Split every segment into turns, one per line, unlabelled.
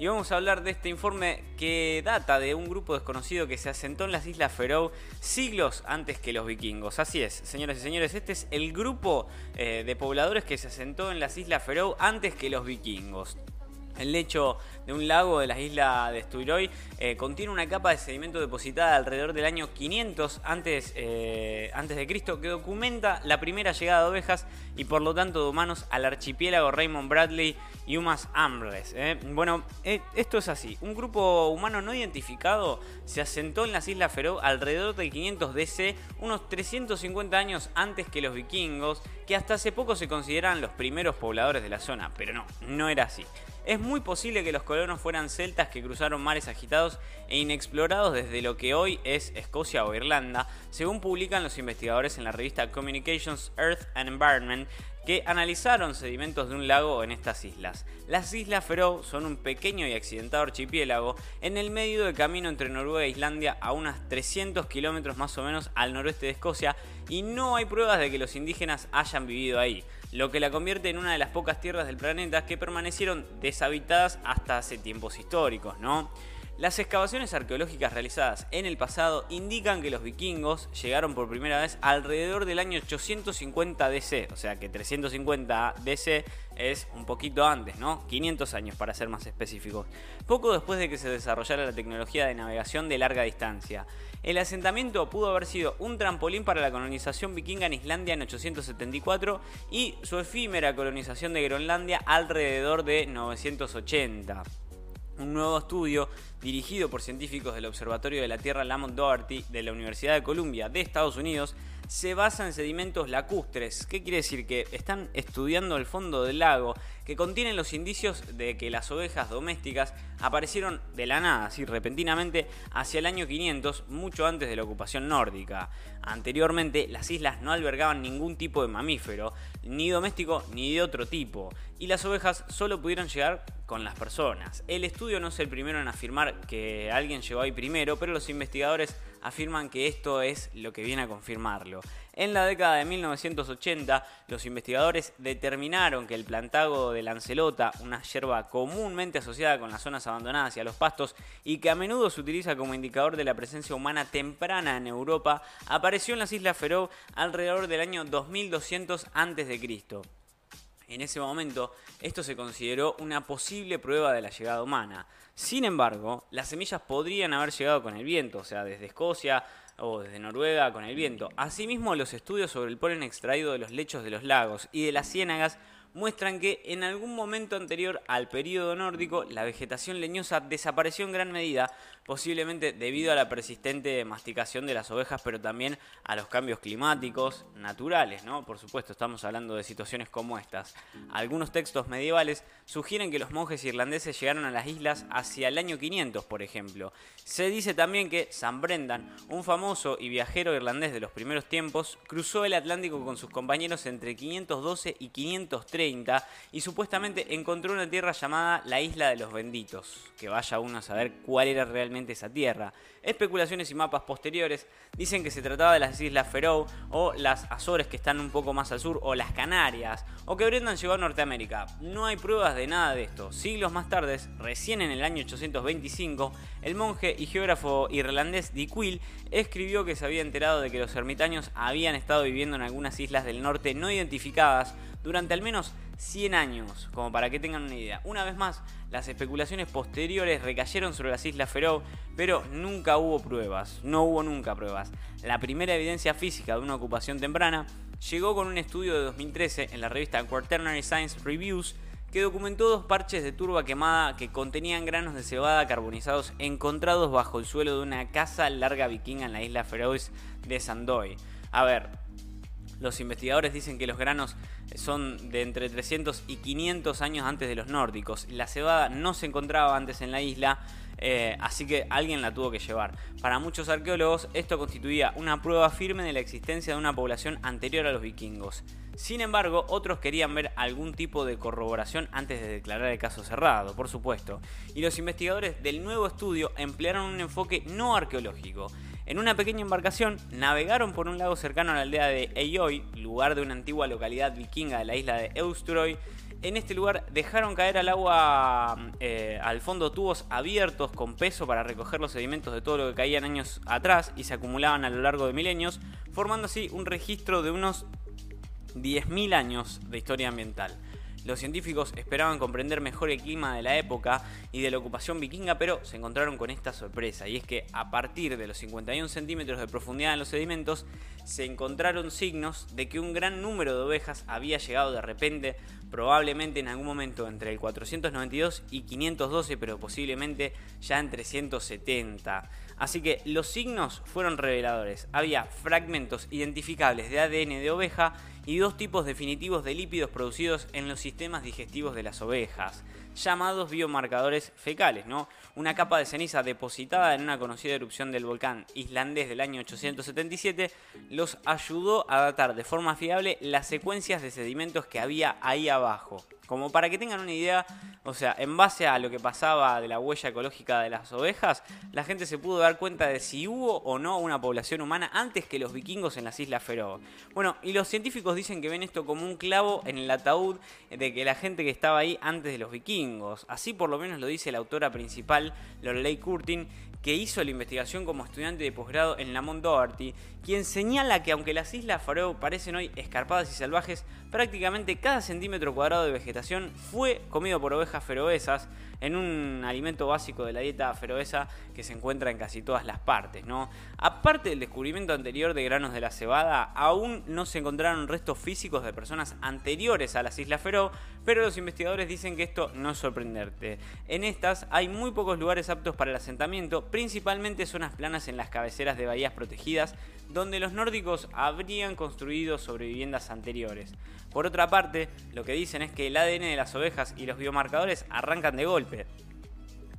y vamos a hablar de este informe que data de un grupo desconocido que se asentó en las Islas Feroe siglos antes que los vikingos. Así es, señoras y señores, este es el grupo eh, de pobladores que se asentó en las Islas Feroe antes que los vikingos. El lecho de un lago de la isla de Stuiroy eh, contiene una capa de sedimento depositada alrededor del año 500 antes, eh, antes de Cristo que documenta la primera llegada de ovejas y por lo tanto de humanos al archipiélago Raymond Bradley y Umas Ambres. ¿eh? Bueno, esto es así. Un grupo humano no identificado se asentó en las Islas Feroe alrededor del 500 DC, unos 350 años antes que los vikingos, que hasta hace poco se consideran los primeros pobladores de la zona, pero no, no era así. Es muy posible que los colonos fueran celtas que cruzaron mares agitados e inexplorados desde lo que hoy es Escocia o Irlanda, según publican los investigadores en la revista Communications Earth and Environment, que analizaron sedimentos de un lago en estas islas. Las Islas Feroe son un pequeño y accidentado archipiélago en el medio del camino entre Noruega e Islandia a unas 300 kilómetros más o menos al noroeste de Escocia y no hay pruebas de que los indígenas hayan vivido ahí, lo que la convierte en una de las pocas tierras del planeta que permanecieron deshabitadas hasta hace tiempos históricos, ¿no? Las excavaciones arqueológicas realizadas en el pasado indican que los vikingos llegaron por primera vez alrededor del año 850 DC, o sea que 350 DC es un poquito antes, ¿no? 500 años para ser más específicos. Poco después de que se desarrollara la tecnología de navegación de larga distancia. El asentamiento pudo haber sido un trampolín para la colonización vikinga en Islandia en 874 y su efímera colonización de Groenlandia alrededor de 980 un nuevo estudio dirigido por científicos del Observatorio de la Tierra Lamont Doherty de la Universidad de Columbia de Estados Unidos se basa en sedimentos lacustres. ¿Qué quiere decir? Que están estudiando el fondo del lago, que contienen los indicios de que las ovejas domésticas aparecieron de la nada, así repentinamente, hacia el año 500, mucho antes de la ocupación nórdica. Anteriormente, las islas no albergaban ningún tipo de mamífero, ni doméstico ni de otro tipo, y las ovejas solo pudieron llegar con las personas. El estudio no es el primero en afirmar que alguien llegó ahí primero, pero los investigadores afirman que esto es lo que viene a confirmarlo. En la década de 1980, los investigadores determinaron que el plantago de lancelota, una hierba comúnmente asociada con las zonas abandonadas y a los pastos y que a menudo se utiliza como indicador de la presencia humana temprana en Europa, apareció en las Islas Feroe alrededor del año 2200 a.C. En ese momento, esto se consideró una posible prueba de la llegada humana. Sin embargo, las semillas podrían haber llegado con el viento, o sea, desde Escocia o desde Noruega con el viento. Asimismo, los estudios sobre el polen extraído de los lechos de los lagos y de las ciénagas muestran que en algún momento anterior al período nórdico la vegetación leñosa desapareció en gran medida, posiblemente debido a la persistente masticación de las ovejas, pero también a los cambios climáticos naturales, ¿no? Por supuesto, estamos hablando de situaciones como estas. Algunos textos medievales sugieren que los monjes irlandeses llegaron a las islas hacia el año 500, por ejemplo. Se dice también que San Brendan, un famoso y viajero irlandés de los primeros tiempos, cruzó el Atlántico con sus compañeros entre 512 y 513 y supuestamente encontró una tierra llamada la Isla de los Benditos, que vaya uno a saber cuál era realmente esa tierra. Especulaciones y mapas posteriores dicen que se trataba de las Islas Feroe o las Azores que están un poco más al sur o las Canarias o que Brendan llegó a Norteamérica. No hay pruebas de nada de esto. Siglos más tarde, recién en el año 825, el monje y geógrafo irlandés Dick Will escribió que se había enterado de que los ermitaños habían estado viviendo en algunas islas del norte no identificadas durante al menos 100 años, como para que tengan una idea. Una vez más, las especulaciones posteriores recayeron sobre las Islas Feroe, pero nunca hubo pruebas, no hubo nunca pruebas. La primera evidencia física de una ocupación temprana llegó con un estudio de 2013 en la revista Quaternary Science Reviews que documentó dos parches de turba quemada que contenían granos de cebada carbonizados encontrados bajo el suelo de una casa larga vikinga en la isla Feroes de Sandoy. A ver, los investigadores dicen que los granos son de entre 300 y 500 años antes de los nórdicos. La cebada no se encontraba antes en la isla, eh, así que alguien la tuvo que llevar. Para muchos arqueólogos esto constituía una prueba firme de la existencia de una población anterior a los vikingos. Sin embargo, otros querían ver algún tipo de corroboración antes de declarar el caso cerrado, por supuesto, y los investigadores del nuevo estudio emplearon un enfoque no arqueológico. En una pequeña embarcación navegaron por un lago cercano a la aldea de Eyoi, lugar de una antigua localidad vikinga de la isla de Eustroy, En este lugar dejaron caer al agua, eh, al fondo tubos abiertos con peso para recoger los sedimentos de todo lo que caían años atrás y se acumulaban a lo largo de milenios, formando así un registro de unos 10.000 años de historia ambiental. Los científicos esperaban comprender mejor el clima de la época y de la ocupación vikinga, pero se encontraron con esta sorpresa, y es que a partir de los 51 centímetros de profundidad en los sedimentos, se encontraron signos de que un gran número de ovejas había llegado de repente, probablemente en algún momento entre el 492 y 512, pero posiblemente ya en 370. Así que los signos fueron reveladores. Había fragmentos identificables de ADN de oveja y dos tipos definitivos de lípidos producidos en los sistemas digestivos de las ovejas, llamados biomarcadores fecales, ¿no? Una capa de ceniza depositada en una conocida erupción del volcán islandés del año 877 los ayudó a datar de forma fiable las secuencias de sedimentos que había ahí abajo. Como para que tengan una idea, o sea, en base a lo que pasaba de la huella ecológica de las ovejas, la gente se pudo dar cuenta de si hubo o no una población humana antes que los vikingos en las Islas Feroe. Bueno, y los científicos dicen que ven esto como un clavo en el ataúd de que la gente que estaba ahí antes de los vikingos. Así por lo menos lo dice la autora principal, Lorelei Curtin, que hizo la investigación como estudiante de posgrado en Lamont Doherty, quien señala que aunque las islas Faroe parecen hoy escarpadas y salvajes, prácticamente cada centímetro cuadrado de vegetación fue comido por ovejas feroesas en un alimento básico de la dieta feroesa que se encuentra en casi todas las partes. ¿no? Aparte del descubrimiento anterior de granos de la cebada, aún no se encontraron restos físicos de personas anteriores a las Islas Feroe, pero los investigadores dicen que esto no es sorprenderte. En estas hay muy pocos lugares aptos para el asentamiento, principalmente zonas planas en las cabeceras de bahías protegidas, donde los nórdicos habrían construido sobre viviendas anteriores. Por otra parte, lo que dicen es que el ADN de las ovejas y los biomarcadores arrancan de golpe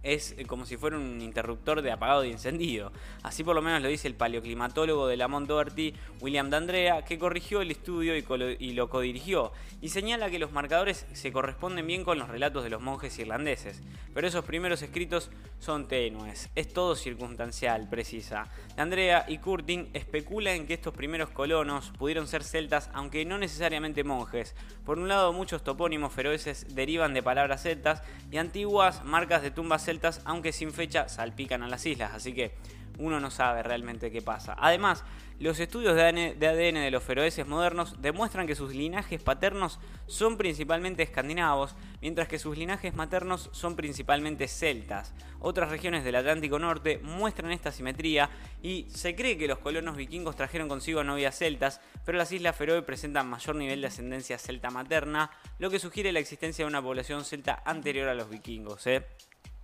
es eh, como si fuera un interruptor de apagado de encendido. Así por lo menos lo dice el paleoclimatólogo de la Doherty, William D'Andrea, que corrigió el estudio y, lo codirigió, y señala que los marcadores se corresponden bien con los relatos de los monjes irlandeses, pero esos primeros escritos son tenues, es todo circunstancial, precisa. D'Andrea y Curtin especulan que estos primeros colonos pudieron ser celtas, aunque no necesariamente monjes. Por un lado, muchos topónimos feroeses derivan de palabras celtas y antiguas marcas de tumbas aunque sin fecha, salpican a las islas, así que uno no sabe realmente qué pasa. Además, los estudios de ADN de los feroeses modernos demuestran que sus linajes paternos son principalmente escandinavos, mientras que sus linajes maternos son principalmente celtas. Otras regiones del Atlántico Norte muestran esta simetría y se cree que los colonos vikingos trajeron consigo novias celtas, pero las islas Feroe presentan mayor nivel de ascendencia celta materna, lo que sugiere la existencia de una población celta anterior a los vikingos. ¿eh?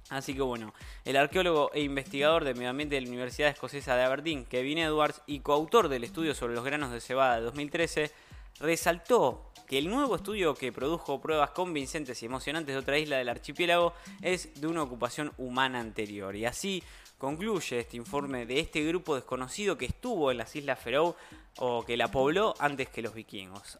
Así que bueno, el arqueólogo e investigador de medio ambiente de la Universidad Escocesa de Aberdeen, Kevin Edwards, y coautor del estudio sobre los granos de cebada de 2013, resaltó que el nuevo estudio que produjo pruebas convincentes y emocionantes de otra isla del archipiélago es de una ocupación humana anterior. Y así concluye este informe de este grupo desconocido que estuvo en las Islas Feroe o que la pobló antes que los vikingos.